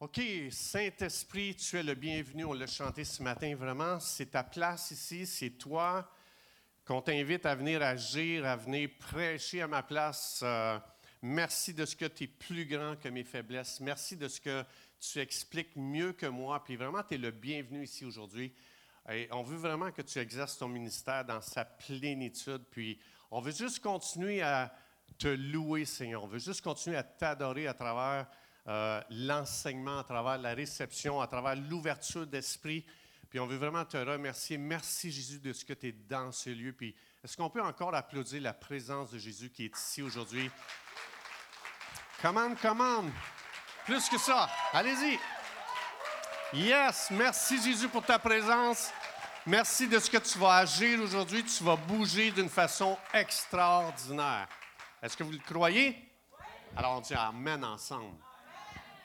OK, Saint-Esprit, tu es le bienvenu. On l'a chanté ce matin, vraiment. C'est ta place ici, c'est toi qu'on t'invite à venir agir, à venir prêcher à ma place. Euh, merci de ce que tu es plus grand que mes faiblesses. Merci de ce que tu expliques mieux que moi. Puis vraiment, tu es le bienvenu ici aujourd'hui. Et on veut vraiment que tu exerces ton ministère dans sa plénitude. Puis on veut juste continuer à te louer, Seigneur. On veut juste continuer à t'adorer à travers euh, l'enseignement, à travers la réception, à travers l'ouverture d'esprit. Puis on veut vraiment te remercier. Merci Jésus de ce que tu es dans ce lieu. Puis est-ce qu'on peut encore applaudir la présence de Jésus qui est ici aujourd'hui? Commande, commande. Plus que ça. Allez-y. Yes, merci Jésus pour ta présence. Merci de ce que tu vas agir aujourd'hui. Tu vas bouger d'une façon extraordinaire. Est-ce que vous le croyez? Alors on dit Amen ensemble.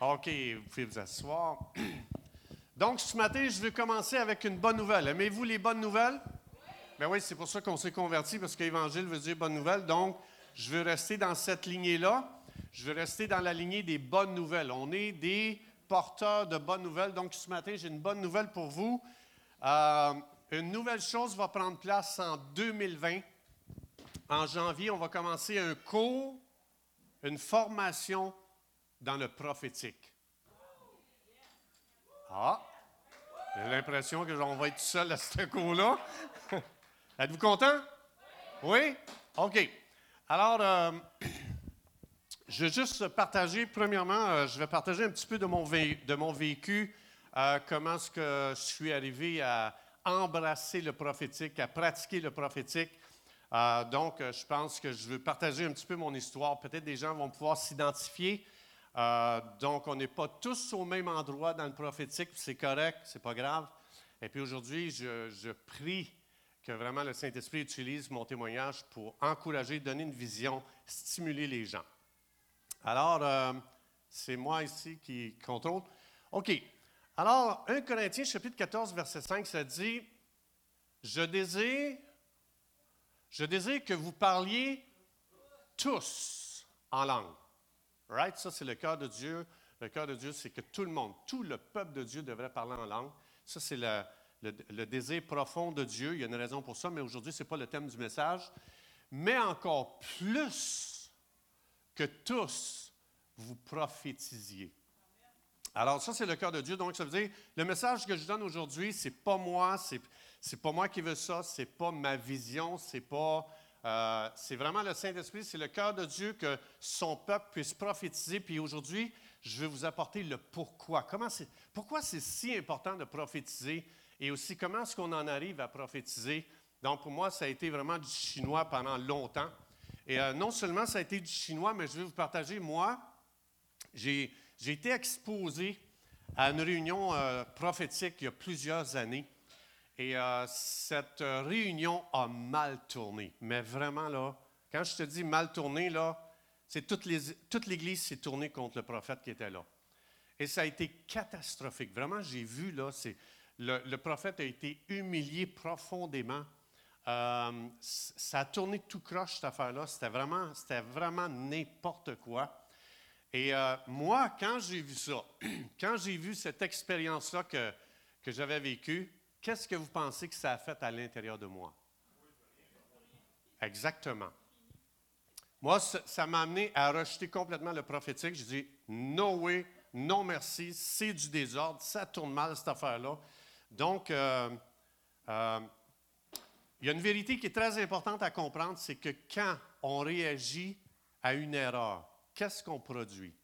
OK, vous pouvez vous asseoir. Donc, ce matin, je vais commencer avec une bonne nouvelle. Aimez-vous les bonnes nouvelles? Ben oui, c'est pour ça qu'on s'est converti, parce qu'Évangile veut dire bonne nouvelle. Donc, je veux rester dans cette lignée-là. Je veux rester dans la lignée des bonnes nouvelles. On est des porteurs de bonnes nouvelles. Donc, ce matin, j'ai une bonne nouvelle pour vous. Euh, une nouvelle chose va prendre place en 2020 en janvier, on va commencer un cours, une formation dans le prophétique. Ah, j'ai l'impression que on va être seul à ce cours-là. Êtes-vous content? Oui? OK. Alors, euh, je vais juste partager, premièrement, euh, je vais partager un petit peu de mon, de mon vécu, euh, comment est-ce que je suis arrivé à embrasser le prophétique, à pratiquer le prophétique. Donc, je pense que je veux partager un petit peu mon histoire. Peut-être des gens vont pouvoir s'identifier. Euh, donc, on n'est pas tous au même endroit dans le prophétique, c'est correct, c'est pas grave. Et puis aujourd'hui, je, prie que vraiment le Saint-Esprit utilise mon témoignage pour encourager, donner une vision, stimuler les gens. Alors, c'est moi ici qui contrôle. OK. Alors, 1 Corinthiens chapitre 14, verset 5, ça dit, Je désire je désire que vous parliez tous en langue. Right? Ça, c'est le cœur de Dieu. Le cœur de Dieu, c'est que tout le monde, tout le peuple de Dieu devrait parler en langue. Ça, c'est le, désir profond de Dieu. Il y a une raison pour ça, mais aujourd'hui, ce n'est pas le thème du message. Mais encore plus que tous, vous prophétisiez. Alors, ça, c'est le cœur de Dieu. Donc, ça veut dire, le message que je donne aujourd'hui, ce n'est pas moi, c'est c'est pas moi qui veux ça, c'est pas ma vision, c'est pas. Euh, c'est vraiment le Saint-Esprit, c'est le cœur de Dieu que son peuple puisse prophétiser. Puis aujourd'hui, je vais vous apporter le pourquoi. Comment pourquoi c'est si important de prophétiser et aussi comment est-ce qu'on en arrive à prophétiser? Donc pour moi, ça a été vraiment du chinois pendant longtemps. Et euh, non seulement ça a été du chinois, mais je vais vous partager, moi, j'ai, été exposé à une réunion euh, prophétique il y a plusieurs années. Et euh, cette euh, réunion a mal tourné. Mais vraiment, là, quand je te dis mal tourné, là, c'est toute, l'Église s'est tournée contre le prophète qui était là. Et ça a été catastrophique. Vraiment, j'ai vu, là, c'est, le, prophète a été humilié profondément. Euh, ça a tourné tout croche, cette affaire-là. C'était vraiment, c'était vraiment n'importe quoi. Et moi, quand j'ai vu ça, quand j'ai vu cette expérience-là que, que j'avais vécue, Qu'est-ce que vous pensez que ça a fait à l'intérieur de moi? Exactement. Moi, ça m'a amené à rejeter complètement le prophétique. Je dis, no way, non merci, c'est du désordre, ça tourne mal cette affaire-là. Donc, euh, euh, il y a une vérité qui est très importante à comprendre, c'est que quand on réagit à une erreur, qu'est-ce qu'on produit?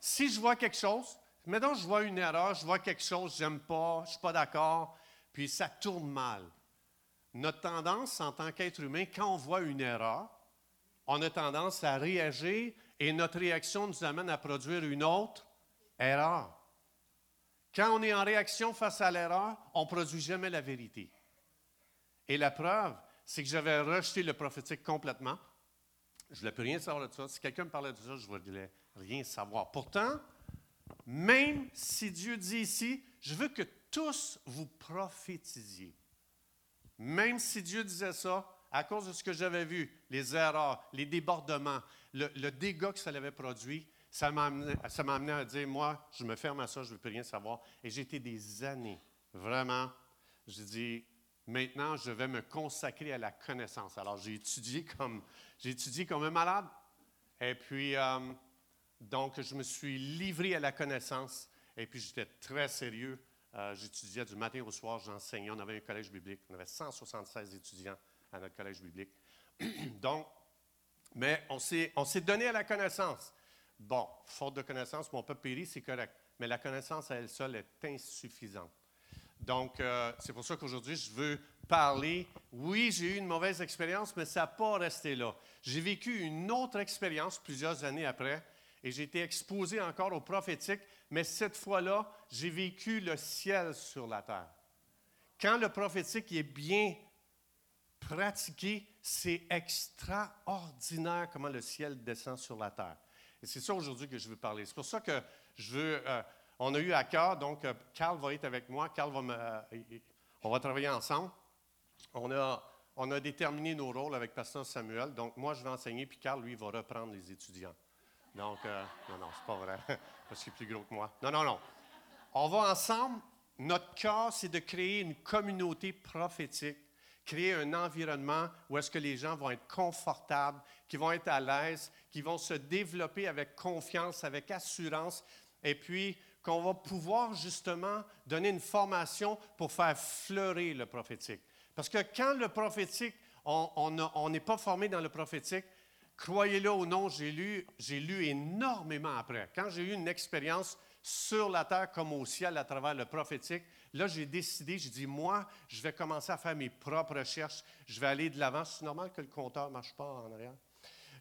Si je vois quelque chose, Mettons, je vois une erreur, je vois quelque chose, je n'aime pas, je ne suis pas d'accord, puis ça tourne mal. Notre tendance en tant qu'être humain, quand on voit une erreur, on a tendance à réagir et notre réaction nous amène à produire une autre erreur. Quand on est en réaction face à l'erreur, on ne produit jamais la vérité. Et la preuve, c'est que j'avais rejeté le prophétique complètement. Je ne voulais plus rien savoir de ça. Si quelqu'un me parlait de ça, je ne voulais rien savoir. Pourtant, même si Dieu dit ici, je veux que tous vous prophétisiez. Même si Dieu disait ça, à cause de ce que j'avais vu, les erreurs, les débordements, le, dégât que ça avait produit, ça m'a amené, à dire, moi, je me ferme à ça, je ne veux plus rien savoir. Et j'ai été des années, vraiment, j'ai dit, maintenant, je vais me consacrer à la connaissance. Alors, j'ai étudié comme, étudié comme un malade. Et puis, euh, donc, je me suis livré à la connaissance. Et puis, j'étais très sérieux. Euh, j'étudiais du matin au soir, j'enseignais. On avait un collège biblique. On avait 176 étudiants à notre collège biblique. donc, mais on s'est, on s'est donné à la connaissance. Bon, faute de connaissance, mon peuple périt, c'est correct. Mais la connaissance à elle seule est insuffisante. Donc, euh, c'est pour ça qu'aujourd'hui, je veux parler. Oui, j'ai eu une mauvaise expérience, mais ça n'a pas resté là. J'ai vécu une autre expérience plusieurs années après et j'ai été exposé encore au prophétique, mais cette fois-là, j'ai vécu le ciel sur la terre. Quand le prophétique est bien pratiqué, c'est extraordinaire comment le ciel descend sur la terre. Et c'est ça aujourd'hui que je veux parler. C'est pour ça que je veux. Euh, on a eu à cœur, donc euh, Carl va être avec moi. Carl va me, euh, on va travailler ensemble. On a, on a déterminé nos rôles avec Pasteur Samuel. Donc moi, je vais enseigner, puis Carl, lui, va reprendre les étudiants. Donc, non, non, c'est pas vrai, parce qu'il est plus gros que moi. Non, non, non. On va ensemble. Notre cœur, c'est de créer une communauté prophétique créer un environnement où est-ce que les gens vont être confortables, qui vont être à l'aise, qui vont se développer avec confiance, avec assurance, et puis qu'on va pouvoir justement donner une formation pour faire fleurir le prophétique. Parce que quand le prophétique, on n'est pas formé dans le prophétique, croyez-le ou non, j'ai lu, j'ai lu énormément après. Quand j'ai eu une expérience sur la terre comme au ciel à travers le prophétique, Là, j'ai décidé, j'ai dit, moi, je vais commencer à faire mes propres recherches, je vais aller de l'avant. C'est normal que le compteur ne marche pas en arrière.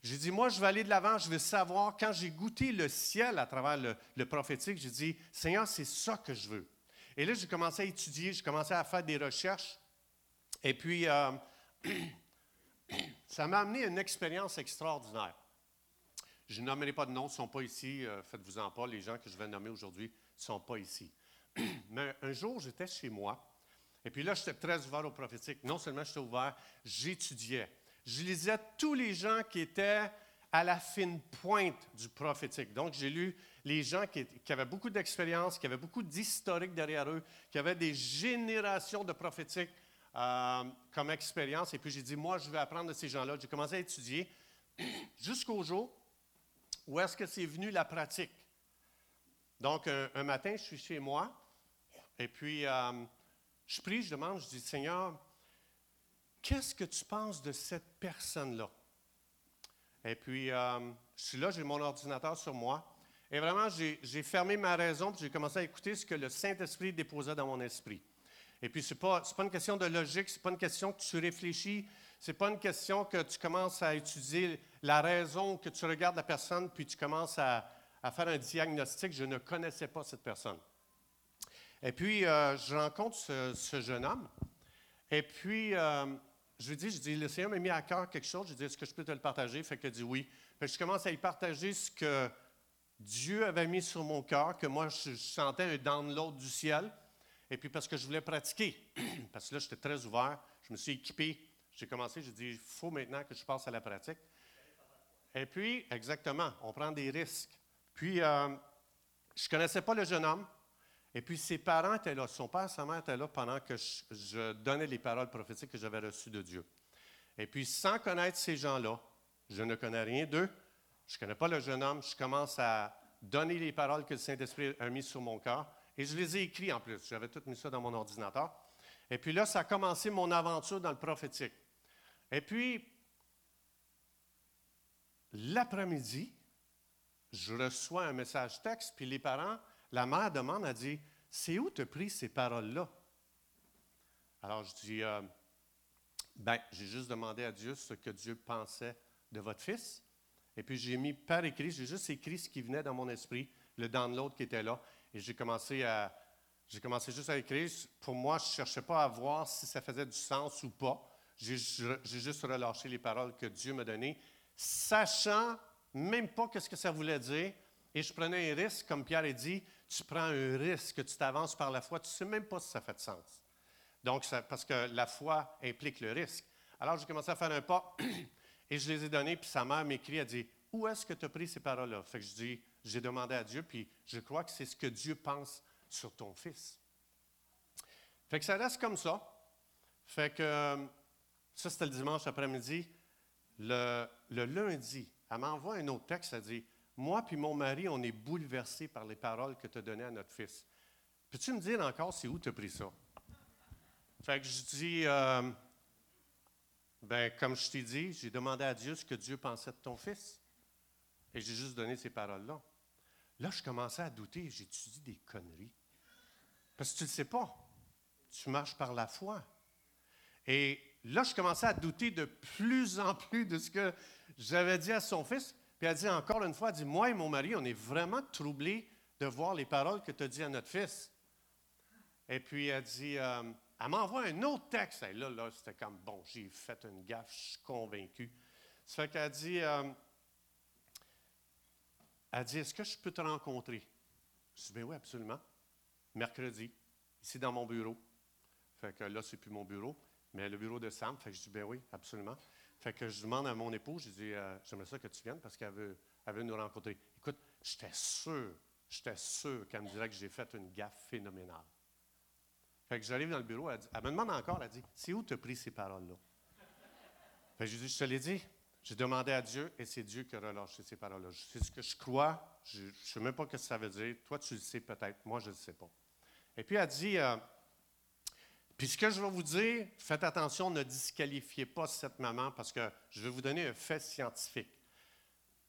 J'ai dit, moi, je vais aller de l'avant, je vais savoir. Quand j'ai goûté le ciel à travers le, prophétique, j'ai dit, Seigneur, c'est ça que je veux. Et là, j'ai commencé à étudier, j'ai commencé à faire des recherches. Et puis, euh, ça m'a amené une expérience extraordinaire. Je nommerai pas de nom, ils ne sont pas ici, euh, faites-vous-en pas, les gens que je vais nommer aujourd'hui ne sont pas ici. Mais un jour, j'étais chez moi, et puis là, j'étais très ouvert au prophétique. Non seulement j'étais ouvert, j'étudiais. Je lisais tous les gens qui étaient à la fine pointe du prophétique. Donc, j'ai lu les gens qui, avaient beaucoup d'expérience, qui avaient beaucoup d'historique derrière eux, qui avaient des générations de prophétiques euh, comme expérience. Et puis, j'ai dit, moi, je vais apprendre de ces gens-là. J'ai commencé à étudier jusqu'au jour où est-ce que c'est venu la pratique. Donc, un, matin, je suis chez moi, et puis euh, je prie, je demande, je dis, Seigneur, qu'est-ce que tu penses de cette personne-là? Et puis, euh, je suis là, j'ai mon ordinateur sur moi, et vraiment, j'ai fermé ma raison, puis j'ai commencé à écouter ce que le Saint-Esprit déposait dans mon esprit. Et puis, ce n'est pas, pas une question de logique, ce n'est pas une question que tu réfléchis, ce n'est pas une question que tu commences à étudier la raison, que tu regardes la personne, puis tu commences à, à faire un diagnostic. Je ne connaissais pas cette personne. Et puis, euh, je rencontre ce, jeune homme. Et puis, euh, je lui dis, je dis, le Seigneur m'a mis à cœur quelque chose. Je lui dis, est-ce que je peux te le partager? Fait que dit oui. je commence à lui partager ce que Dieu avait mis sur mon cœur, que moi, je, sentais un download du ciel. Et puis, parce que je voulais pratiquer. parce que là, j'étais très ouvert. Je me suis équipé. J'ai commencé, j'ai dit, il faut maintenant que je passe à la pratique. Et puis, exactement, on prend des risques. Puis, euh, je ne connaissais pas le jeune homme. Et puis, ses parents étaient là. Son père sa mère étaient là pendant que je, donnais les paroles prophétiques que j'avais reçues de Dieu. Et puis, sans connaître ces gens-là, je ne connais rien d'eux. Je ne connais pas le jeune homme. Je commence à donner les paroles que le Saint-Esprit a mises sur mon cœur. Et je les ai écrites en plus. J'avais tout mis ça dans mon ordinateur. Et puis là, ça a commencé mon aventure dans le prophétique. Et puis, l'après-midi, je reçois un message texte, puis les parents, la mère demande, elle dit, c'est où tu as pris ces paroles-là? Alors je dis, euh, ben, j'ai juste demandé à Dieu ce que Dieu pensait de votre fils. Et puis j'ai mis par écrit, j'ai juste écrit ce qui venait dans mon esprit, le download qui était là. Et j'ai commencé à, j'ai commencé juste à écrire. Pour moi, je ne cherchais pas à voir si ça faisait du sens ou pas. J'ai juste relâché les paroles que Dieu m'a données, sachant même pas ce que ça voulait dire. Et je prenais un risque, comme Pierre a dit, tu prends un risque, tu t'avances par la foi, tu ne sais même pas si ça fait de sens. Donc, parce que la foi implique le risque. Alors, j'ai commencé à faire un pas et je les ai donnés, puis sa mère m'écrit, elle dit où est-ce que tu as pris ces paroles-là? Fait que je dis, j'ai demandé à Dieu, puis je crois que c'est ce que Dieu pense sur ton fils. Fait que ça reste comme ça. Fait que ça, c'était le dimanche après-midi. Le, le, lundi, elle m'envoie un autre texte, elle dit Moi puis mon mari, on est bouleversés par les paroles que tu as données à notre fils. Peux-tu me dire encore c'est où tu as pris ça? Fait que je dis euh, Ben, comme je t'ai dit, j'ai demandé à Dieu ce que Dieu pensait de ton fils. Et j'ai juste donné ces paroles-là. Là, je commençais à douter. Dit des conneries? Parce que tu ne le sais pas. Tu marches par la foi. Et là, je commençais à douter de plus en plus de ce que j'avais dit à son fils. Puis elle dit encore une fois, elle dit, moi et mon mari, on est vraiment troublés de voir les paroles que tu as dit à notre fils. Et puis elle dit, euh, elle m'envoie un autre texte. Et là, là, c'était comme, bon, j'ai fait une gaffe, je suis convaincu. Ça fait qu'elle dit, euh, elle dit, est-ce que je peux te rencontrer? Je dis, bien oui, absolument. Mercredi, ici dans mon bureau. Fait que là, c'est plus mon bureau, mais le bureau de Sam. Fait que je dis, ben oui, absolument. Fait que je demande à mon épouse, je dis, euh, j'aimerais ça que tu viennes parce qu'elle veut, elle veut nous rencontrer. Écoute, j'étais sûr, j'étais sûr qu'elle me dirait que j'ai fait une gaffe phénoménale. Fait que j'arrive dans le bureau, elle, me demande encore, elle dit, c'est où tu as pris ces paroles-là? Fait que je dis, je te l'ai dit. J'ai demandé à Dieu et c'est Dieu qui a relâché ces paroles-là. C'est ce que je crois. Je ne sais même pas ce que ça veut dire. Toi, tu le sais peut-être. Moi, je ne le sais pas. Et puis, elle dit, euh, puis ce que je vais vous dire, faites attention, ne disqualifiez pas cette maman parce que je vais vous donner un fait scientifique.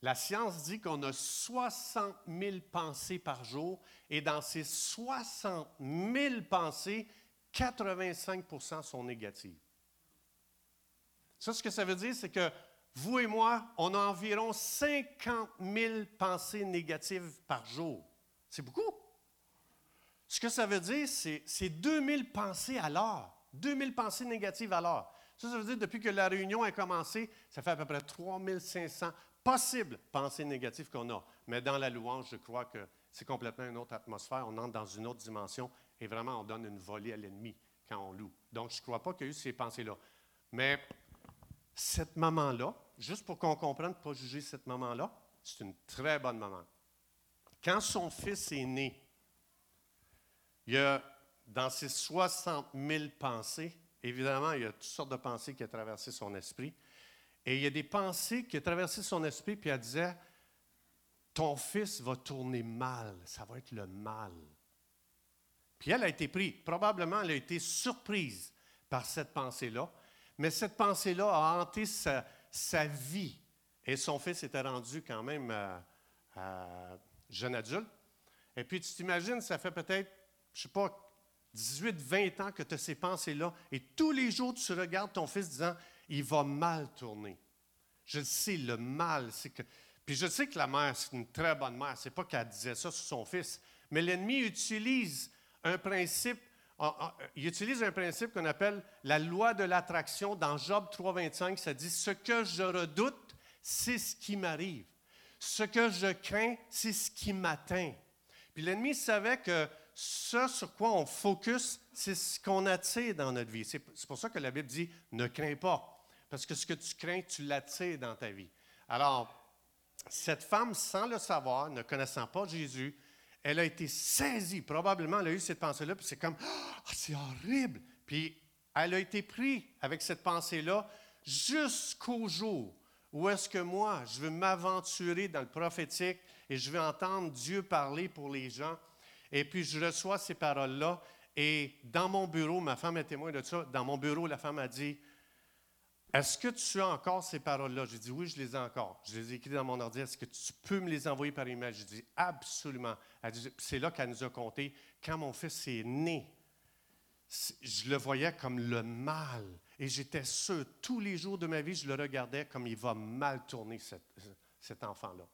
La science dit qu'on a 60 000 pensées par jour et dans ces 60 000 pensées, 85% sont négatives. Ça, ce que ça veut dire, c'est que vous et moi, on a environ 50 000 pensées négatives par jour. C'est beaucoup. Ce que ça veut dire, c'est 2000 pensées à l'heure. 2000 pensées négatives à l'heure. Ça, ça veut dire depuis que la réunion a commencé, ça fait à peu près 3500 possibles pensées négatives qu'on a. Mais dans la louange, je crois que c'est complètement une autre atmosphère. On entre dans une autre dimension et vraiment, on donne une volée à l'ennemi quand on loue. Donc, je ne crois pas qu'il y ait eu ces pensées-là. Mais cette maman-là, juste pour qu'on comprenne, pas juger cette maman-là, c'est une très bonne maman. Quand son fils est né, il y a dans ces 60 000 pensées, évidemment, il y a toutes sortes de pensées qui ont traversé son esprit. Et il y a des pensées qui ont traversé son esprit, puis elle disait Ton fils va tourner mal, ça va être le mal. Puis elle a été prise, probablement elle a été surprise par cette pensée-là, mais cette pensée-là a hanté sa, vie. Et son fils était rendu quand même jeune adulte. Et puis tu t'imagines, ça fait peut-être je ne sais pas, 18, 20 ans que tu as ces pensées-là, et tous les jours, tu regardes ton fils disant, il va mal tourner. Je sais, le mal, c'est que... Puis je sais que la mère, c'est une très bonne mère, c'est pas qu'elle disait ça sur son fils, mais l'ennemi utilise un principe, il utilise un principe qu'on appelle la loi de l'attraction. Dans Job 3.25, ça dit, ce que je redoute, c'est ce qui m'arrive. Ce que je crains, c'est ce qui m'atteint. Puis l'ennemi savait que ce sur quoi on focus, c'est ce qu'on attire dans notre vie. C'est pour ça que la Bible dit ne crains pas, parce que ce que tu crains, tu l'attires dans ta vie. Alors, cette femme, sans le savoir, ne connaissant pas Jésus, elle a été saisie. Probablement, elle a eu cette pensée-là, puis c'est comme ah, c'est horrible. Puis elle a été prise avec cette pensée-là jusqu'au jour où est-ce que moi, je veux m'aventurer dans le prophétique et je veux entendre Dieu parler pour les gens et puis, je reçois ces paroles-là. Et dans mon bureau, ma femme est témoin de ça, dans mon bureau, la femme a dit, est-ce que tu as encore ces paroles-là? J'ai dit, oui, je les ai encore. Je les ai écrites dans mon ordi. Est-ce que tu peux me les envoyer par email? J'ai dit, absolument. C'est là qu'elle nous a compté. Quand mon fils est né, je le voyais comme le mal. Et j'étais sûr, tous les jours de ma vie, je le regardais comme il va mal tourner, cet enfant-là.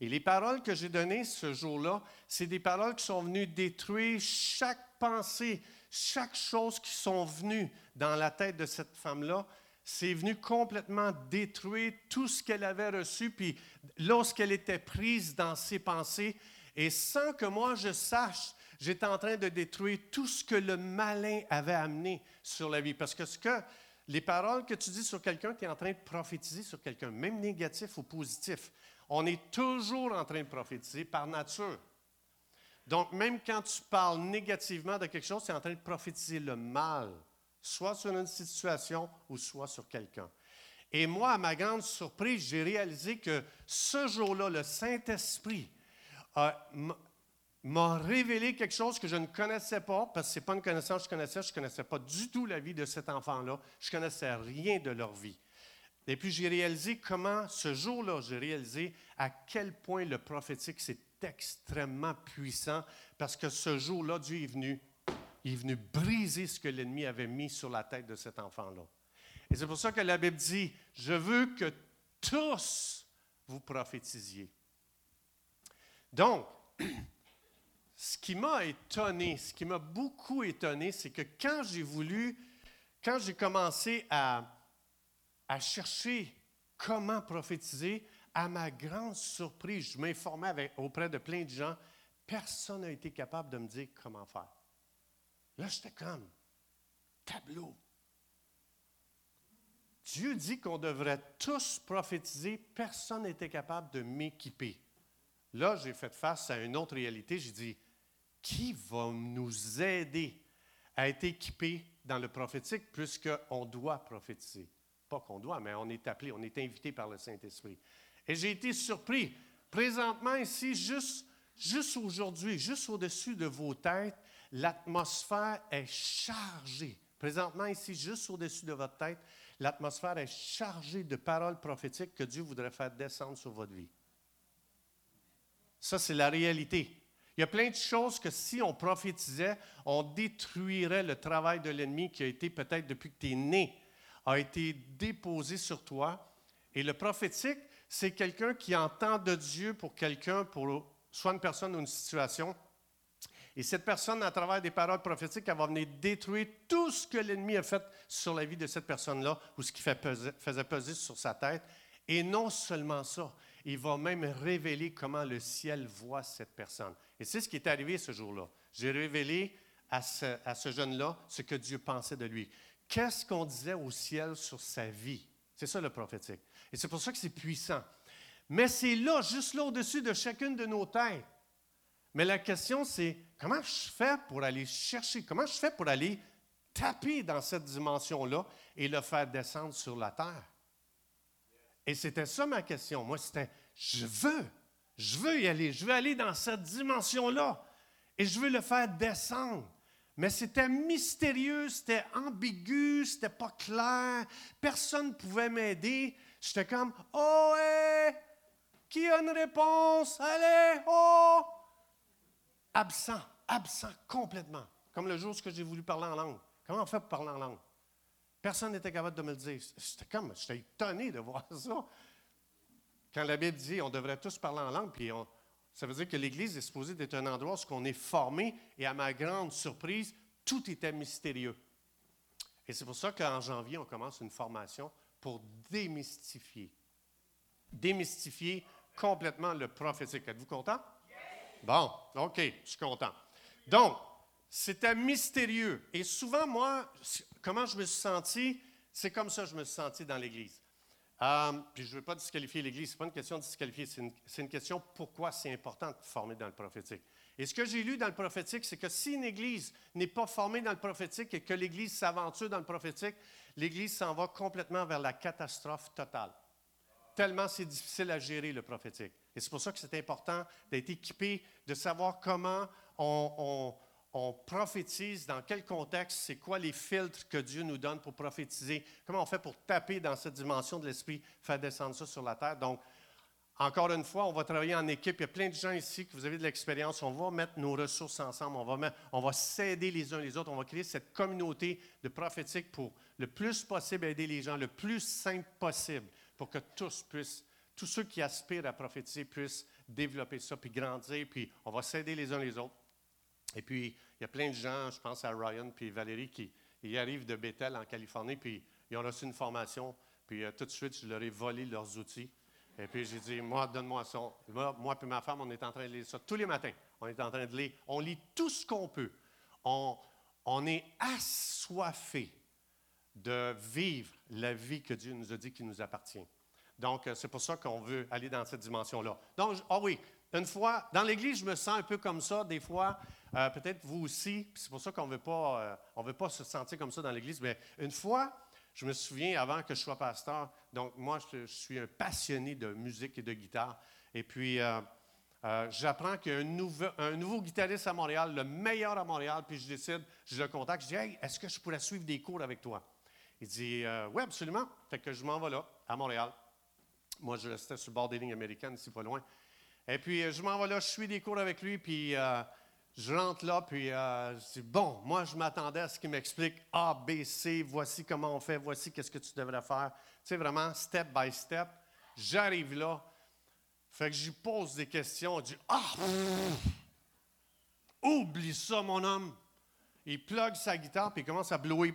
Et les paroles que j'ai données ce jour-là, c'est des paroles qui sont venues détruire chaque pensée, chaque chose qui sont venues dans la tête de cette femme-là. C'est venu complètement détruire tout ce qu'elle avait reçu, puis lorsqu'elle était prise dans ses pensées, et sans que moi je sache, j'étais en train de détruire tout ce que le malin avait amené sur la vie. Parce que ce que les paroles que tu dis sur quelqu'un, tu es en train de prophétiser sur quelqu'un, même négatif ou positif. On est toujours en train de prophétiser par nature. Donc, même quand tu parles négativement de quelque chose, tu es en train de prophétiser le mal, soit sur une situation ou soit sur quelqu'un. Et moi, à ma grande surprise, j'ai réalisé que ce jour-là, le Saint-Esprit m'a révélé quelque chose que je ne connaissais pas, parce que ce n'est pas une connaissance que je connaissais, je ne connaissais pas du tout la vie de cet enfant-là, je ne connaissais rien de leur vie. Et puis j'ai réalisé comment, ce jour-là, j'ai réalisé à quel point le prophétique, c'est extrêmement puissant, parce que ce jour-là, Dieu est venu, il est venu briser ce que l'ennemi avait mis sur la tête de cet enfant-là. Et c'est pour ça que la Bible dit, je veux que tous vous prophétisiez. Donc, ce qui m'a étonné, ce qui m'a beaucoup étonné, c'est que quand j'ai voulu, quand j'ai commencé à, à chercher comment prophétiser, à ma grande surprise, je m'informais auprès de plein de gens, personne n'a été capable de me dire comment faire. Là, j'étais comme tableau. Dieu dit qu'on devrait tous prophétiser, personne n'était capable de m'équiper. Là, j'ai fait face à une autre réalité. J'ai dit, qui va nous aider à être équipés dans le prophétique puisqu'on doit prophétiser? Qu'on doit, mais on est appelé, on est invité par le Saint-Esprit. Et j'ai été surpris. Présentement, ici, juste, juste aujourd'hui, juste au-dessus de vos têtes, l'atmosphère est chargée. Présentement, ici, juste au-dessus de votre tête, l'atmosphère est chargée de paroles prophétiques que Dieu voudrait faire descendre sur votre vie. Ça, c'est la réalité. Il y a plein de choses que si on prophétisait, on détruirait le travail de l'ennemi qui a été peut-être depuis que tu es né, a été déposé sur toi. Et le prophétique, c'est quelqu'un qui entend de Dieu pour quelqu'un, pour soit une personne ou une situation. Et cette personne, à travers des paroles prophétiques, elle va venir détruire tout ce que l'ennemi a fait sur la vie de cette personne-là ou ce qui faisait peser sur sa tête. Et non seulement ça, il va même révéler comment le ciel voit cette personne. Et c'est ce qui est arrivé ce jour-là. J'ai révélé à ce, à ce jeune-là ce que Dieu pensait de lui. Qu'est-ce qu'on disait au ciel sur sa vie? C'est ça le prophétique. Et c'est pour ça que c'est puissant. Mais c'est là, juste là au-dessus de chacune de nos têtes. Mais la question, c'est comment je fais pour aller chercher, comment je fais pour aller taper dans cette dimension-là et le faire descendre sur la terre? Et c'était ça ma question. Moi, c'était, je veux, je veux y aller, je veux aller dans cette dimension-là et je veux le faire descendre. Mais c'était mystérieux, c'était ambigu, c'était pas clair. Personne ne pouvait m'aider. J'étais comme, oh, hé, qui a une réponse? Allez, oh! Absent, absent complètement. Comme le jour où j'ai voulu parler en langue. Comment on fait pour parler en langue? Personne n'était capable de me le dire. J'étais comme, j'étais étonné de voir ça. Quand la Bible dit on devrait tous parler en langue, puis on, ça veut dire que l'Église est supposée être un endroit où on est formé, et à ma grande surprise, tout était mystérieux. Et c'est pour ça qu'en janvier, on commence une formation pour démystifier. Démystifier complètement le prophétique. Êtes-vous content? Bon, OK, je suis content. Donc, c'était mystérieux. Et souvent, moi, comment je me suis senti, c'est comme ça que je me suis senti dans l'Église. Euh, puis je ne veux pas disqualifier l'Église, ce n'est pas une question de disqualifier, c'est une, une, question pourquoi c'est important de former dans le prophétique. Et ce que j'ai lu dans le prophétique, c'est que si une Église n'est pas formée dans le prophétique et que l'Église s'aventure dans le prophétique, l'Église s'en va complètement vers la catastrophe totale. Tellement c'est difficile à gérer le prophétique. Et c'est pour ça que c'est important d'être équipé, de savoir comment on, on on prophétise, dans quel contexte, c'est quoi les filtres que Dieu nous donne pour prophétiser, comment on fait pour taper dans cette dimension de l'esprit, faire descendre ça sur la terre. Donc, encore une fois, on va travailler en équipe. Il y a plein de gens ici que vous avez de l'expérience. On va mettre nos ressources ensemble. On va, on va s'aider les uns les autres. On va créer cette communauté de prophétique pour le plus possible aider les gens, le plus simple possible, pour que tous puissent, tous ceux qui aspirent à prophétiser puissent développer ça, puis grandir, puis on va s'aider les uns les autres. Et puis, il y a plein de gens, je pense à Ryan puis Valérie, qui ils arrivent de Bethel en Californie, puis ils ont reçu une formation, puis euh, tout de suite, je leur ai volé leurs outils. Et puis, j'ai dit, moi, donne-moi ça. Moi, moi et ma femme, on est en train de lire ça tous les matins. On est en train de lire. On lit tout ce qu'on peut. On, on est assoiffé de vivre la vie que Dieu nous a dit qui nous appartient. Donc, euh, c'est pour ça qu'on veut aller dans cette dimension-là. Donc, ah oui, une fois, dans l'Église, je me sens un peu comme ça, des fois, euh, peut-être vous aussi, c'est pour ça qu'on ne euh, veut pas se sentir comme ça dans l'Église, mais une fois, je me souviens, avant que je sois pasteur, donc moi, je, suis un passionné de musique et de guitare, et puis j'apprends qu'il y a un nouveau, guitariste à Montréal, le meilleur à Montréal, puis je décide, je le contacte, je dis, hey, est-ce que je pourrais suivre des cours avec toi? Il dit, oui, absolument. Fait que je m'en vais là, à Montréal. Moi, je restais sur le bord des lignes américaines, ici pas loin. Et puis, euh, je m'en vais là, je suis des cours avec lui, puis euh, je rentre là, puis euh, je dis, bon, moi, je m'attendais à ce qu'il m'explique A, B, C, voici comment on fait, voici qu'est-ce que tu devrais faire. Tu sais, vraiment, step by step. J'arrive là, fait que je lui pose des questions, il dit, ah, oublie ça, mon homme. Il plug sa guitare, puis il commence à blouer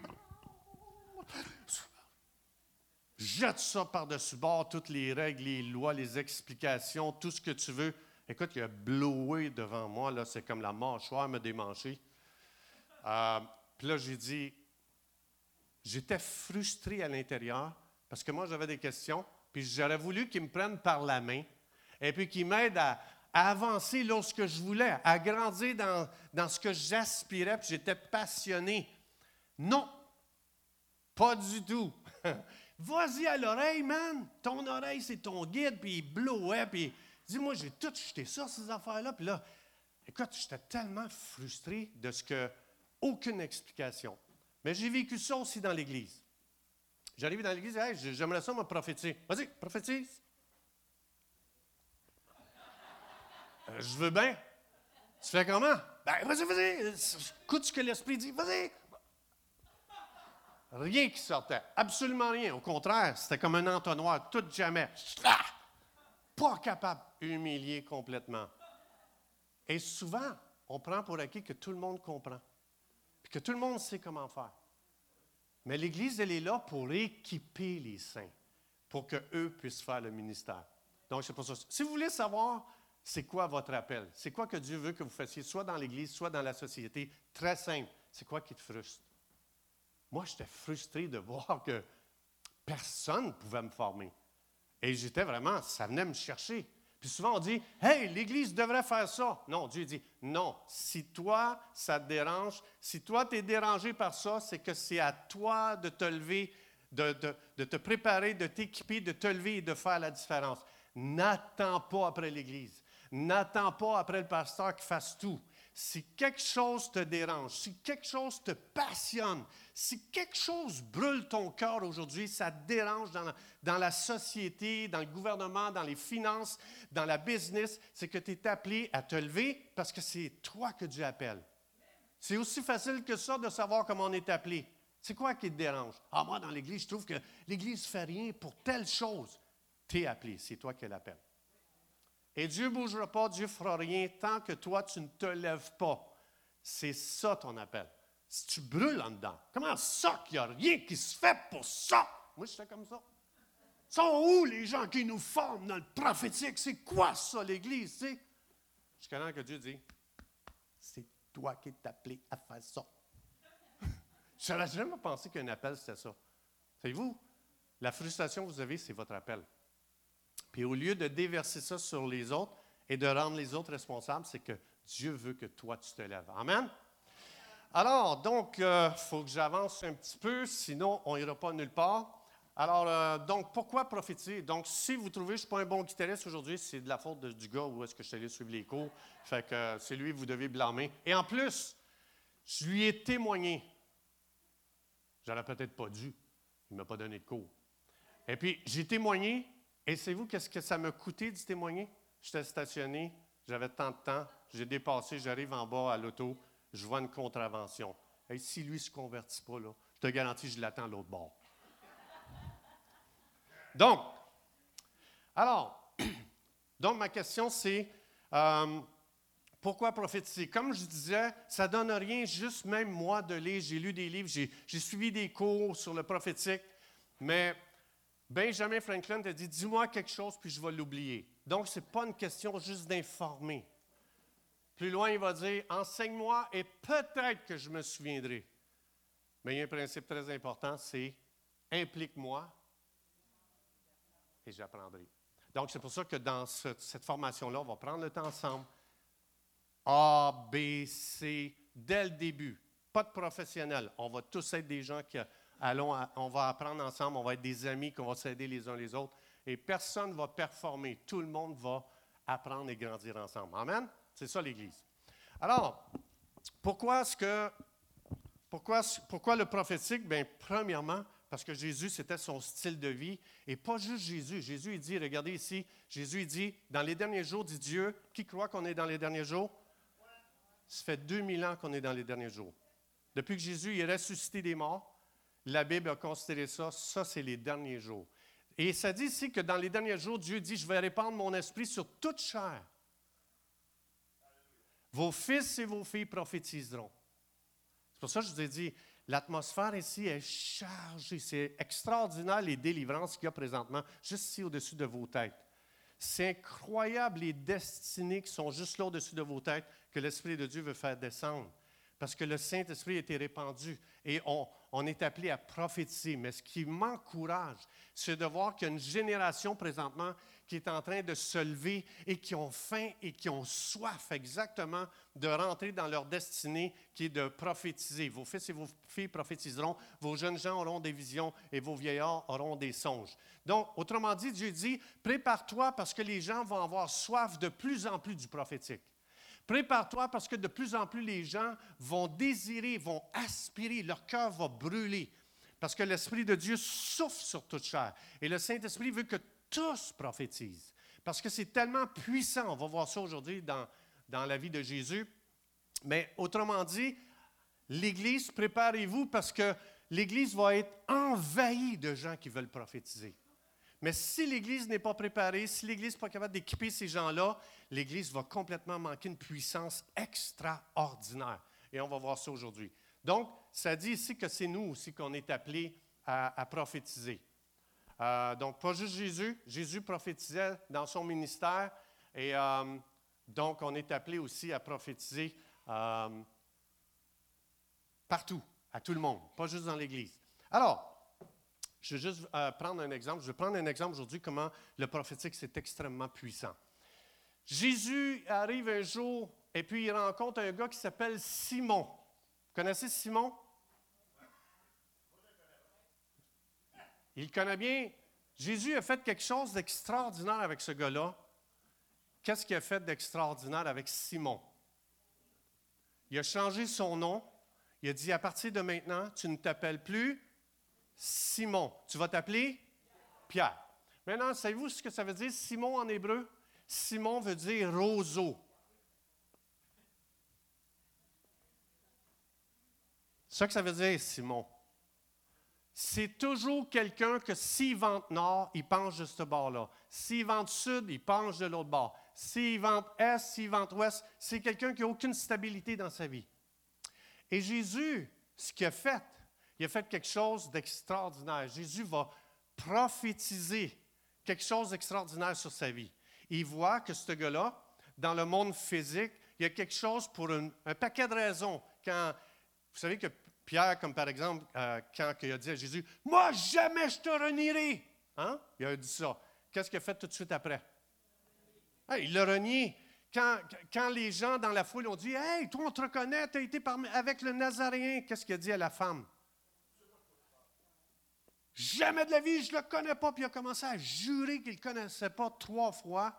jette ça par-dessus bord, toutes les règles, les lois, les explications, tout ce que tu veux. Écoute, il a blowé devant moi, là, c'est comme la mâchoire me démancher. Euh, puis là, j'ai dit, j'étais frustré à l'intérieur parce que moi, j'avais des questions, puis j'aurais voulu qu'il me prenne par la main et puis qu'il m'aide à, avancer lorsque je voulais, à grandir dans, dans ce que j'aspirais, puis j'étais passionné. Non, pas du tout. Vas-y à l'oreille, man. Ton oreille, c'est ton guide, puis il blowait, puis dis-moi, j'ai tout jeté ça, ces affaires-là. Puis là, écoute, j'étais tellement frustré de ce que, aucune explication. Mais j'ai vécu ça aussi dans l'Église. J'arrive dans l'Église, hey, j'aimerais ça me prophétiser. Vas-y, prophétise. Euh, je veux bien. Tu fais comment? Ben, vas-y, vas-y. Écoute ce que l'Esprit dit. Vas-y. Rien qui sortait. Absolument rien. Au contraire, c'était comme un entonnoir, tout jamais. Pas capable, humilié complètement. Et souvent, on prend pour acquis que tout le monde comprend, puis que tout le monde sait comment faire. Mais l'Église, elle est là pour équiper les saints, pour qu'eux puissent faire le ministère. Donc, c'est pour ça. Si vous voulez savoir c'est quoi votre appel, c'est quoi que Dieu veut que vous fassiez, soit dans l'Église, soit dans la société, très simple, c'est quoi qui te frustre? Moi, j'étais frustré de voir que personne ne pouvait me former. Et j'étais vraiment, ça venait me chercher. Puis souvent, on dit, Hey, l'Église devrait faire ça. Non, Dieu dit, non, si toi, ça te dérange, si toi, tu es dérangé par ça, c'est que c'est à toi de te lever, de, de te préparer, de t'équiper, de te lever et de faire la différence. N'attends pas après l'Église. N'attends pas après le pasteur qui fasse tout. Si quelque chose te dérange, si quelque chose te passionne, si quelque chose brûle ton cœur aujourd'hui, ça te dérange dans la, société, dans le gouvernement, dans les finances, dans la business, c'est que tu es appelé à te lever parce que c'est toi que Dieu appelle. C'est aussi facile que ça de savoir comment on est appelé. C'est quoi qui te dérange? Ah, moi, dans l'Église, je trouve que l'Église ne fait rien pour telle chose. Tu es appelé, c'est toi qui l'appelle. Et Dieu ne bougera pas, Dieu ne fera rien tant que toi, tu ne te lèves pas. C'est ça ton appel. Si tu brûles en dedans, comment ça qu'il n'y a rien qui se fait pour ça? Moi, je fais comme ça. Sont où les gens qui nous forment dans le prophétique? C'est quoi ça, l'Église? Tu sais? Jusqu'à que Dieu dit, c'est toi qui es appelé à faire ça. je n'aurais jamais pensé qu'un appel, c'était ça. Savez-vous, la frustration que vous avez, c'est votre appel. Puis au lieu de déverser ça sur les autres et de rendre les autres responsables, c'est que Dieu veut que toi, tu te lèves. Amen? Alors, donc, il euh, faut que j'avance un petit peu, sinon on n'ira pas nulle part. Alors, euh, donc, pourquoi prophétiser? Donc, si vous trouvez que je ne suis pas un bon guitariste aujourd'hui, c'est de la faute du gars où est-ce que je suis allé suivre les cours. Fait que euh, c'est lui que vous devez blâmer. Et en plus, je lui ai témoigné. J'aurais peut-être pas dû. Il ne m'a pas donné de cours. Et puis, j'ai témoigné, et savez-vous qu'est-ce que ça m'a coûté de témoigner? J'étais stationné, j'avais tant de temps, j'ai dépassé, j'arrive en bas à l'auto, je vois une contravention. Et si lui ne se convertit pas, là, je te garantis, je l'attends à l'autre bord. Donc, alors, donc ma question c'est euh, pourquoi prophétiser? Comme je disais, ça ne donne rien, juste même moi de lire. J'ai lu des livres, j'ai suivi des cours sur le prophétique, mais Benjamin Franklin t'a dit Dis-moi quelque chose, puis je vais l'oublier. Donc, ce n'est pas une question juste d'informer. Plus loin, il va dire Enseigne-moi et peut-être que je me souviendrai. Mais il y a un principe très important, c'est implique-moi et j'apprendrai. Donc, c'est pour ça que dans cette formation-là, on va prendre le temps ensemble. A, B, C, dès le début. Pas de professionnels. On va tous être des gens qui allons, on va apprendre ensemble, on va être des amis, qu'on va s'aider les uns les autres. Et personne ne va performer. Tout le monde va apprendre et grandir ensemble. Amen? C'est ça l'Église. Alors, pourquoi est-ce que pourquoi, pourquoi le prophétique? Bien, premièrement, parce que Jésus, c'était son style de vie. Et pas juste Jésus. Jésus, il dit, regardez ici, Jésus, il dit, dans les derniers jours, dit Dieu, qui croit qu'on est dans les derniers jours? Ça fait 2000 ans qu'on est dans les derniers jours. Depuis que Jésus est ressuscité des morts, la Bible a considéré ça, ça c'est les derniers jours. Et ça dit ici que dans les derniers jours, Dieu dit, je vais répandre mon esprit sur toute chair. Vos fils et vos filles prophétiseront. C'est pour ça que je vous ai dit, l'atmosphère ici est chargée. C'est extraordinaire les délivrances qu'il y a présentement, juste ici au-dessus de vos têtes. C'est incroyable les destinées qui sont juste là au-dessus de vos têtes que l'Esprit de Dieu veut faire descendre. Parce que le Saint-Esprit a été répandu et on, on est appelé à prophétiser. Mais ce qui m'encourage, c'est de voir qu'il y a une génération présentement qui est en train de se lever et qui ont faim et qui ont soif exactement de rentrer dans leur destinée qui est de prophétiser. Vos fils et vos filles prophétiseront, vos jeunes gens auront des visions et vos vieillards auront des songes. Donc, autrement dit, Dieu dit, prépare-toi parce que les gens vont avoir soif de plus en plus du prophétique. Prépare-toi parce que de plus en plus les gens vont désirer, vont aspirer, leur cœur va brûler. Parce que l'Esprit de Dieu souffle sur toute chair. Et le Saint-Esprit veut que tous prophétisent. Parce que c'est tellement puissant. On va voir ça aujourd'hui dans, dans la vie de Jésus. Mais autrement dit, l'Église, préparez-vous parce que l'Église va être envahie de gens qui veulent prophétiser. Mais si l'Église n'est pas préparée, si l'Église n'est pas capable d'équiper ces gens-là, l'Église va complètement manquer une puissance extraordinaire. Et on va voir ça aujourd'hui. Donc, ça dit ici que c'est nous aussi qu'on est appelés à prophétiser. Euh, donc, pas juste Jésus. Jésus prophétisait dans son ministère. Et euh, donc, on est appelé aussi à prophétiser euh, partout, à tout le monde, pas juste dans l'Église. Alors, je vais juste prendre un exemple. Je vais prendre un exemple aujourd'hui comment le prophétique, c'est extrêmement puissant. Jésus arrive un jour et puis il rencontre un gars qui s'appelle Simon. Vous connaissez Simon? Il connaît bien. Jésus a fait quelque chose d'extraordinaire avec ce gars-là. Qu'est-ce qu'il a fait d'extraordinaire avec Simon? Il a changé son nom. Il a dit, à partir de maintenant, tu ne t'appelles plus Simon. Tu vas t'appeler Pierre. Maintenant, savez-vous ce que ça veut dire Simon en hébreu? Simon veut dire roseau. C'est ça que ça veut dire, Simon c'est toujours quelqu'un que s'il vente nord, il penche de ce bord-là. S'il vente sud, il penche de l'autre bord. S'il vente est, s'il vente ouest, c'est quelqu'un qui n'a aucune stabilité dans sa vie. Et Jésus, ce qu'il a fait, il a fait quelque chose d'extraordinaire. Jésus va prophétiser quelque chose d'extraordinaire sur sa vie. Il voit que ce gars-là, dans le monde physique, il y a quelque chose pour un paquet de raisons. Quand, vous savez que Pierre, comme par exemple, euh, quand il a dit à Jésus, Moi, jamais je te renierai. Hein? Il a dit ça. Qu'est-ce qu'il a fait tout de suite après? il l'a renié. Quand, quand, les gens dans la foule ont dit Hey, toi, on te reconnaît, tu as été avec le Nazaréen, qu'est-ce qu'il a dit à la femme? Jamais de la vie, je ne le connais pas. Puis il a commencé à jurer qu'il ne connaissait pas trois fois.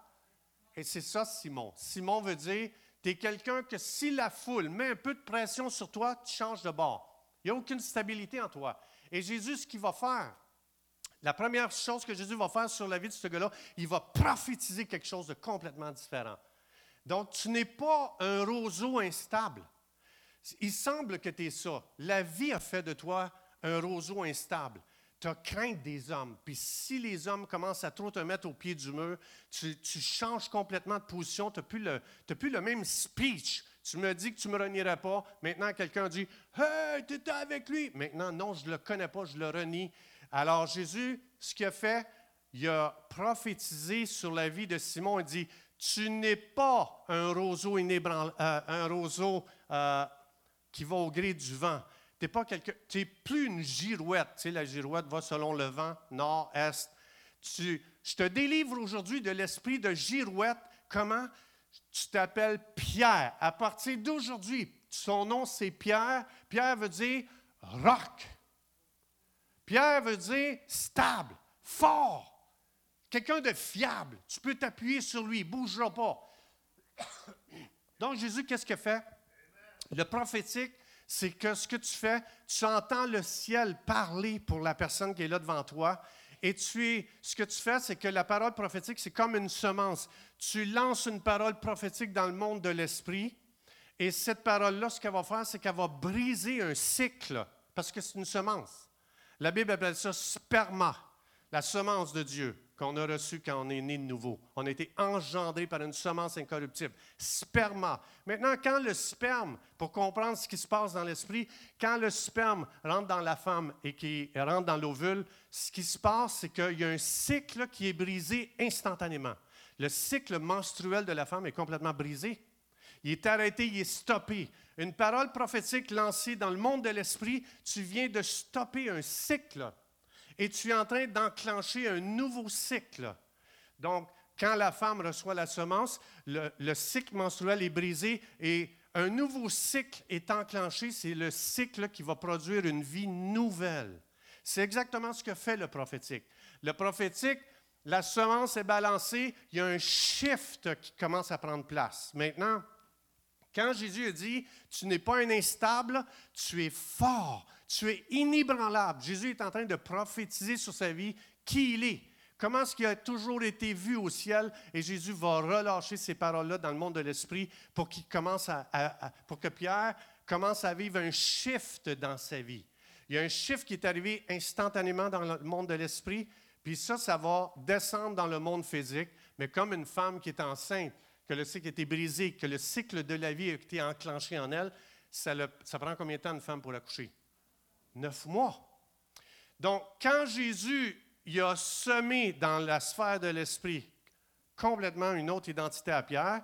Et c'est ça, Simon. Simon veut dire Tu es quelqu'un que si la foule met un peu de pression sur toi, tu changes de bord. Il n'y a aucune stabilité en toi. Et Jésus, ce qu'il va faire, la première chose que Jésus va faire sur la vie de ce gars-là, il va prophétiser quelque chose de complètement différent. Donc, tu n'es pas un roseau instable. Il semble que tu es ça. La vie a fait de toi un roseau instable. Tu as crainte des hommes. Puis si les hommes commencent à trop te mettre au pied du mur, tu, changes complètement de position. Tu n'as plus, plus, le même speech. Tu me dis que tu ne me renierais pas. Maintenant, quelqu'un dit Hey, tu étais avec lui. Maintenant, non, je ne le connais pas, je le renie. Alors, Jésus, ce qu'il a fait, il a prophétisé sur la vie de Simon. Il dit Tu n'es pas un roseau, euh, un roseau euh, qui va au gré du vent. Tu n'es plus une girouette. Tu sais, la girouette va selon le vent, nord, est. Tu, je te délivre aujourd'hui de l'esprit de girouette. Comment? Tu t'appelles Pierre. À partir d'aujourd'hui, son nom c'est Pierre. Pierre veut dire roc. Pierre veut dire stable, fort, quelqu'un de fiable. Tu peux t'appuyer sur lui, il ne bougera pas. Donc Jésus, qu'est-ce qu'il fait? Le prophétique, c'est que ce que tu fais, tu entends le ciel parler pour la personne qui est là devant toi. Et tu ce que tu fais, c'est que la parole prophétique, c'est comme une semence. Tu lances une parole prophétique dans le monde de l'esprit. Et cette parole-là, ce qu'elle va faire, c'est qu'elle va briser un cycle, parce que c'est une semence. La Bible appelle ça sperma, la semence de Dieu qu'on a reçue quand on est né de nouveau. On a été engendré par une semence incorruptible. Sperma. Maintenant, quand le sperme, pour comprendre ce qui se passe dans l'esprit, quand le sperme rentre dans la femme et qui rentre dans l'ovule, ce qui se passe, c'est qu'il y a un cycle qui est brisé instantanément. Le cycle menstruel de la femme est complètement brisé. Il est arrêté, il est stoppé. Une parole prophétique lancée dans le monde de l'esprit, tu viens de stopper un cycle et tu es en train d'enclencher un nouveau cycle. Donc, quand la femme reçoit la semence, le, le, cycle menstruel est brisé et un nouveau cycle est enclenché. C'est le cycle qui va produire une vie nouvelle. C'est exactement ce que fait le prophétique. Le prophétique, la semence est balancée, il y a un shift qui commence à prendre place. Maintenant, quand Jésus dit, tu n'es pas un instable, tu es fort, tu es inébranlable. Jésus est en train de prophétiser sur sa vie qui il est. Comment est-ce qu'il a toujours été vu au ciel et Jésus va relâcher ces paroles-là dans le monde de l'esprit pour, qu'il commence à, pour que Pierre commence à vivre un shift dans sa vie. Il y a un shift qui est arrivé instantanément dans le monde de l'esprit, puis ça, ça va descendre dans le monde physique, mais comme une femme qui est enceinte, que le cycle a été brisé, que le cycle de la vie a été enclenché en elle, ça, prend combien de temps une femme pour accoucher? Neuf mois. Donc, quand Jésus il a semé dans la sphère de l'esprit complètement une autre identité à Pierre,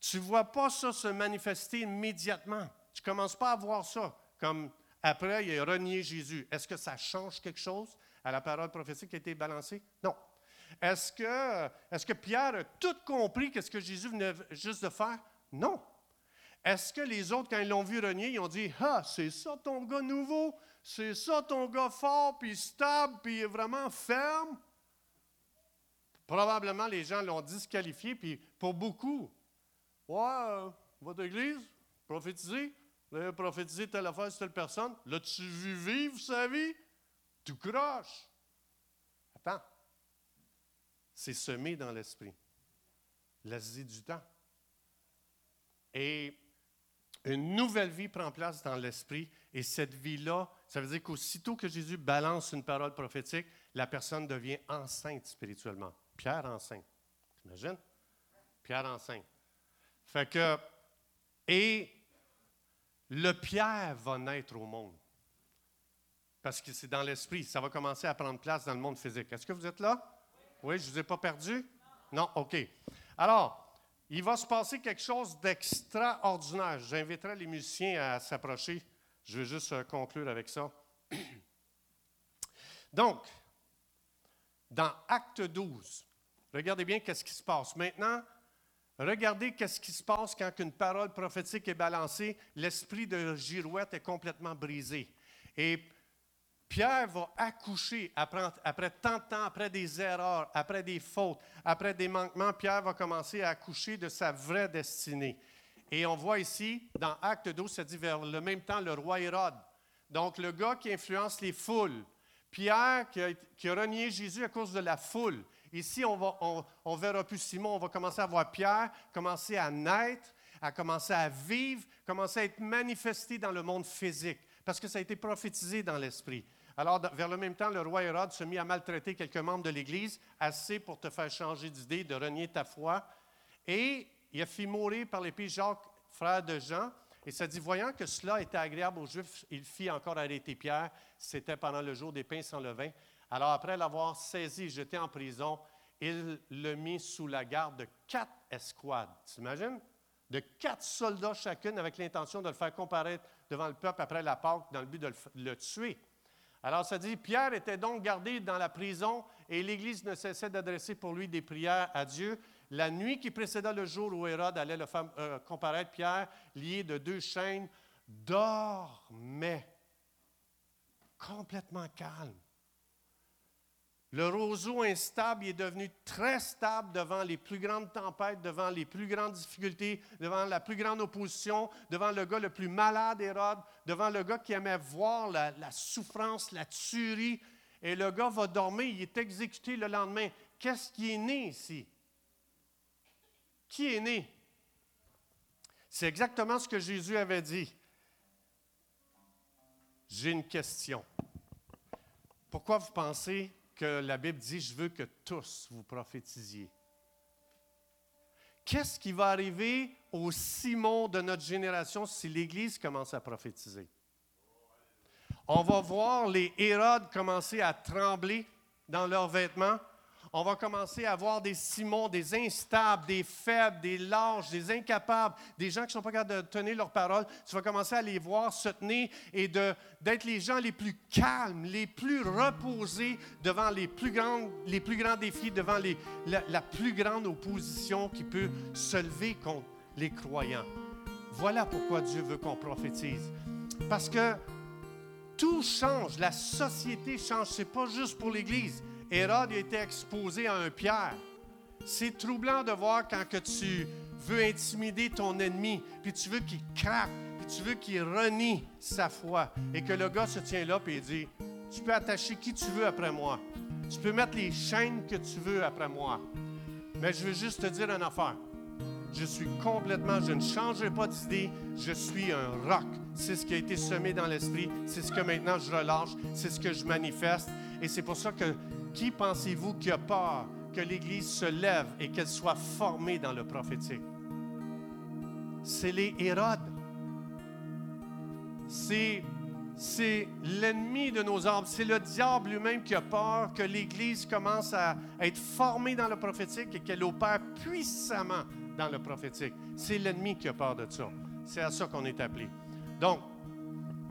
tu ne vois pas ça se manifester immédiatement. Tu ne commences pas à voir ça comme après, il a renié Jésus. Est-ce que ça change quelque chose à la parole prophétique qui a été balancée? Non. Est-ce que, que Pierre a tout compris quest ce que Jésus venait juste de faire? Non. Est-ce que les autres, quand ils l'ont vu renier, ils ont dit Ah, c'est ça ton gars nouveau, c'est ça ton gars fort, puis stable, puis vraiment ferme? Probablement, les gens l'ont disqualifié, puis pour beaucoup, Ouais, votre église, prophétisez, vous avez prophétisé telle affaire telle personne, l'as-tu vu vivre sa vie? Tout croche. Attends c'est semé dans l'esprit. L'Asie du temps. Et une nouvelle vie prend place dans l'esprit. Et cette vie-là, ça veut dire qu'aussitôt que Jésus balance une parole prophétique, la personne devient enceinte spirituellement. Pierre enceinte. T'imagines? Pierre enceinte. Fait que, et le Pierre va naître au monde. Parce que c'est dans l'esprit. Ça va commencer à prendre place dans le monde physique. Est-ce que vous êtes là? Oui, je ne vous ai pas perdu? Non, OK. Alors, il va se passer quelque chose d'extraordinaire. J'inviterai les musiciens à s'approcher. Je vais juste euh, conclure avec ça. Donc, dans Acte 12, regardez bien qu'est-ce qui se passe. Maintenant, regardez qu'est-ce qui se passe quand une parole prophétique est balancée. L'esprit de girouette est complètement brisé. Et Pierre va accoucher après, après, tant de temps, après des erreurs, après des fautes, après des manquements. Pierre va commencer à accoucher de sa vraie destinée. Et on voit ici, dans Acte 12, ça dit vers le même temps le roi Hérode. Donc, le gars qui influence les foules. Pierre qui a, renié Jésus à cause de la foule. Ici, on, va, on, verra plus Simon, on va commencer à voir Pierre commencer à naître, à commencer à vivre, commencer à être manifesté dans le monde physique, parce que ça a été prophétisé dans l'esprit. Alors, vers le même temps, le roi Hérode se mit à maltraiter quelques membres de l'Église, assez pour te faire changer d'idée, de renier ta foi. Et il a mourir par l'épée Jacques, frère de Jean. Et ça dit, voyant que cela était agréable aux Juifs, il fit encore arrêter Pierre. C'était pendant le jour des pains sans levain. Alors, après l'avoir saisi et jeté en prison, il le mit sous la garde de quatre escouades. T'imagines? de quatre soldats chacune avec l'intention de le faire comparaître devant le peuple après la Pâque dans le but de le, tuer. Alors ça dit, Pierre était donc gardé dans la prison et l'Église ne cessait d'adresser pour lui des prières à Dieu. La nuit qui précéda le jour où Hérode allait le euh, comparaître, Pierre, lié de deux chaînes, dormait complètement calme. Le roseau instable est devenu très stable devant les plus grandes tempêtes, devant les plus grandes difficultés, devant la plus grande opposition, devant le gars le plus malade, Hérode, devant le gars qui aimait voir la souffrance, la tuerie. Et le gars va dormir, il est exécuté le lendemain. Qu'est-ce qui est né ici? Qui est né? C'est exactement ce que Jésus avait dit. J'ai une question. Pourquoi vous pensez que la Bible dit, je veux que tous vous prophétisiez. Qu'est-ce qui va arriver au Simon de notre génération si l'Église commence à prophétiser? On va voir les Hérodes commencer à trembler dans leurs vêtements on va commencer à voir des Simons, des instables, des faibles, des lâches, des incapables, des gens qui ne sont pas capables de tenir leur parole. Tu vas commencer à les voir se tenir et d'être les gens les plus calmes, les plus reposés devant les plus, grands, défis, devant la, la plus grande opposition qui peut se lever contre les croyants. Voilà pourquoi Dieu veut qu'on prophétise. Parce que tout change, la société change. Ce n'est pas juste pour l'Église. Hérode été exposé à un Pierre. C'est troublant de voir quand que tu veux intimider ton ennemi, puis tu veux qu'il craque, puis tu veux qu'il renie sa foi, et que le gars se tient là et dit, tu peux attacher qui tu veux après moi. Tu peux mettre les chaînes que tu veux après moi. Mais je veux juste te dire une affaire. Je suis complètement, je ne changerai pas d'idée. Je suis un roc. C'est ce qui a été semé dans l'esprit. C'est ce que maintenant je relâche. C'est ce que je manifeste. Et c'est pour ça que qui pensez-vous qui a peur que l'Église se lève et qu'elle soit formée dans le prophétique? C'est les Hérodes. C'est, c'est l'ennemi de nos âmes. C'est le diable lui-même qui a peur que l'Église commence à être formée dans le prophétique et qu'elle opère puissamment dans le prophétique. C'est l'ennemi qui a peur de ça. C'est à ça qu'on est appelé. Donc,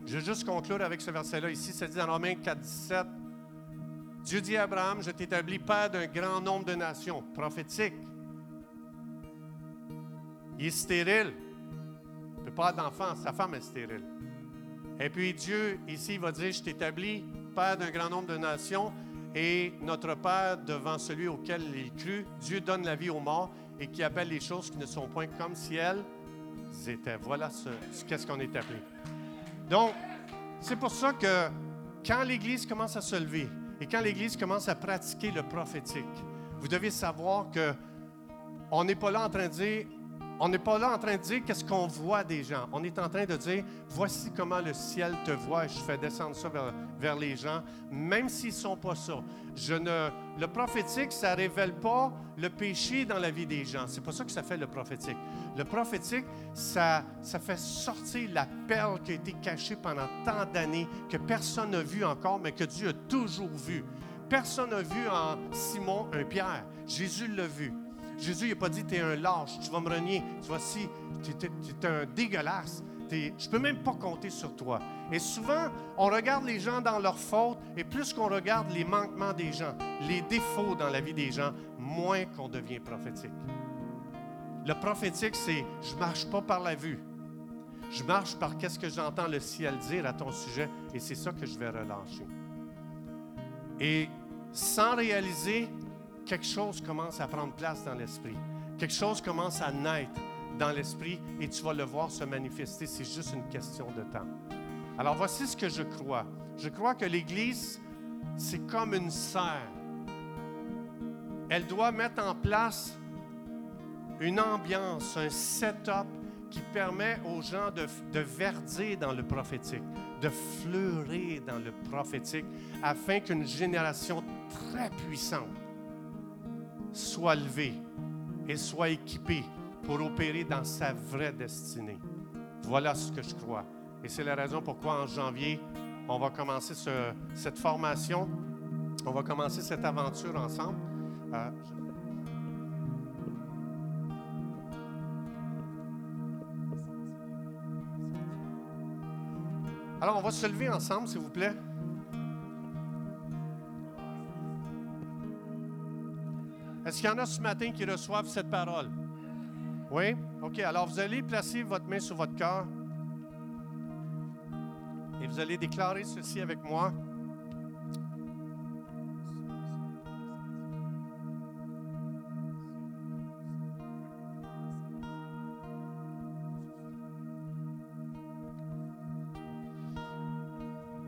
je vais juste conclure avec ce verset-là ici. Ça dit dans Romains 4, 17. Dieu dit à Abraham, je t'établis père d'un grand nombre de nations, prophétique. Il est stérile. Il ne peut pas avoir d'enfant, sa femme est stérile. Et puis Dieu, ici, va dire, je t'établis père d'un grand nombre de nations, et notre Père, devant celui auquel il crut, Dieu donne la vie aux morts et qui appelle les choses qui ne sont point comme si elles étaient. Voilà ce, qu'est-ce qu'on est appelé. Donc, c'est pour ça que quand l'Église commence à se lever, et quand l'Église commence à pratiquer le prophétique, vous devez savoir que on n'est pas là en train de dire on n'est pas là en train de dire qu'est-ce qu'on voit des gens. On est en train de dire, voici comment le ciel te voit je fais descendre ça vers, les gens, même s'ils ne sont pas ça. Je ne, le prophétique, ça ne révèle pas le péché dans la vie des gens. C'est pas ça que ça fait le prophétique. Le prophétique, ça, ça fait sortir la perle qui a été cachée pendant tant d'années, que personne n'a vu encore, mais que Dieu a toujours vu. Personne n'a vu en Simon un Pierre. Jésus l'a vu. Jésus n'a pas dit, tu es un lâche, tu vas me renier, tu vois, si, tu es, un dégueulasse. je ne peux même pas compter sur toi. Et souvent, on regarde les gens dans leurs fautes, et plus qu'on regarde les manquements des gens, les défauts dans la vie des gens, moins qu'on devient prophétique. Le prophétique, c'est je marche pas par la vue. Je marche par qu'est-ce que j'entends le ciel dire à ton sujet, et c'est ça que je vais relâcher. Et sans réaliser, quelque chose commence à prendre place dans l'esprit. Quelque chose commence à naître dans l'esprit et tu vas le voir se manifester. C'est juste une question de temps. Alors voici ce que je crois. Je crois que l'Église, c'est comme une serre. Elle doit mettre en place une ambiance, un setup qui permet aux gens de, de verdir dans le prophétique, de fleurir dans le prophétique, afin qu'une génération très puissante soit levé et soit équipé pour opérer dans sa vraie destinée. Voilà ce que je crois. Et c'est la raison pourquoi en janvier, on va commencer cette formation, on va commencer cette aventure ensemble. Euh, Alors, on va se lever ensemble, s'il vous plaît. Est-ce qu'il y en a ce matin qui reçoivent cette parole? Oui? OK. Alors, vous allez placer votre main sur votre cœur et vous allez déclarer ceci avec moi.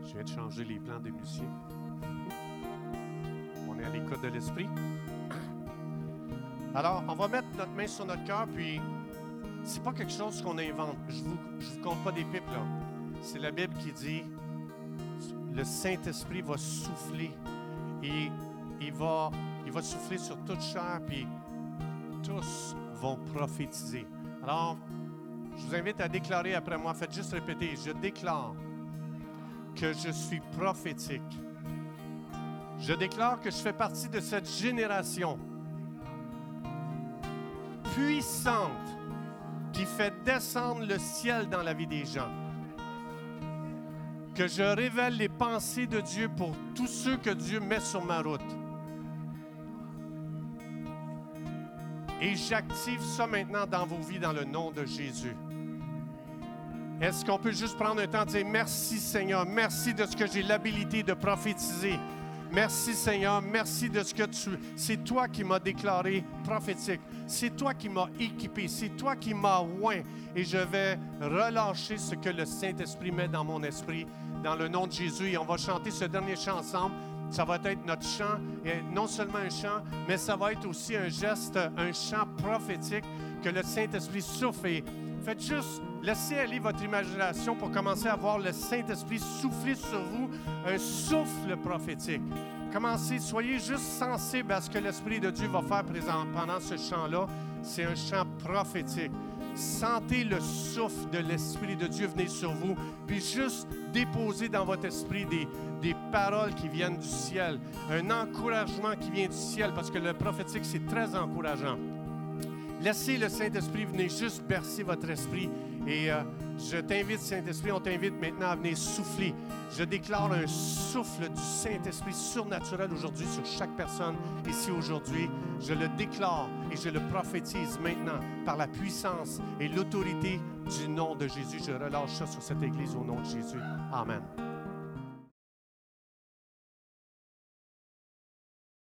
Je viens de changer les plans des musiciens. On est à l'écoute de l'esprit. Alors, on va mettre notre main sur notre cœur, puis c'est pas quelque chose qu'on invente. Je vous, je vous compte pas des pipes, là. C'est la Bible qui dit le Saint-Esprit va souffler et il va, il va souffler sur toute chair, puis tous vont prophétiser. Alors, je vous invite à déclarer après moi. Faites juste répéter. Je déclare que je suis prophétique. Je déclare que je fais partie de cette génération puissante qui fait descendre le ciel dans la vie des gens. Que je révèle les pensées de Dieu pour tous ceux que Dieu met sur ma route. Et j'active ça maintenant dans vos vies dans le nom de Jésus. Est-ce qu'on peut juste prendre un temps de dire merci Seigneur, merci de ce que j'ai l'habilité de prophétiser. Merci Seigneur, merci de ce que tu... C'est toi qui m'as déclaré prophétique. C'est toi qui m'as équipé. C'est toi qui m'as oint. Et je vais relâcher ce que le Saint-Esprit met dans mon esprit, dans le nom de Jésus. Et on va chanter ce dernier chant ensemble. Ça va être notre chant, et non seulement un chant, mais ça va être aussi un geste, un chant prophétique que le Saint-Esprit souffle. Et faites juste laisser aller votre imagination pour commencer à voir le Saint-Esprit souffler sur vous un souffle prophétique. Commencez, soyez juste sensibles à ce que l'Esprit de Dieu va faire présent pendant ce chant-là. C'est un chant prophétique. Sentez le souffle de l'Esprit de Dieu venir sur vous, puis juste déposer dans votre esprit des, des paroles qui viennent du ciel, un encouragement qui vient du ciel, parce que le prophétique, c'est très encourageant. Laissez le Saint-Esprit venir juste bercer votre esprit. Et euh, je t'invite, Saint-Esprit, on t'invite maintenant à venir souffler. Je déclare un souffle du Saint-Esprit surnaturel aujourd'hui sur chaque personne ici aujourd'hui. Je le déclare et je le prophétise maintenant par la puissance et l'autorité du nom de Jésus. Je relâche ça sur cette Église au nom de Jésus. Amen.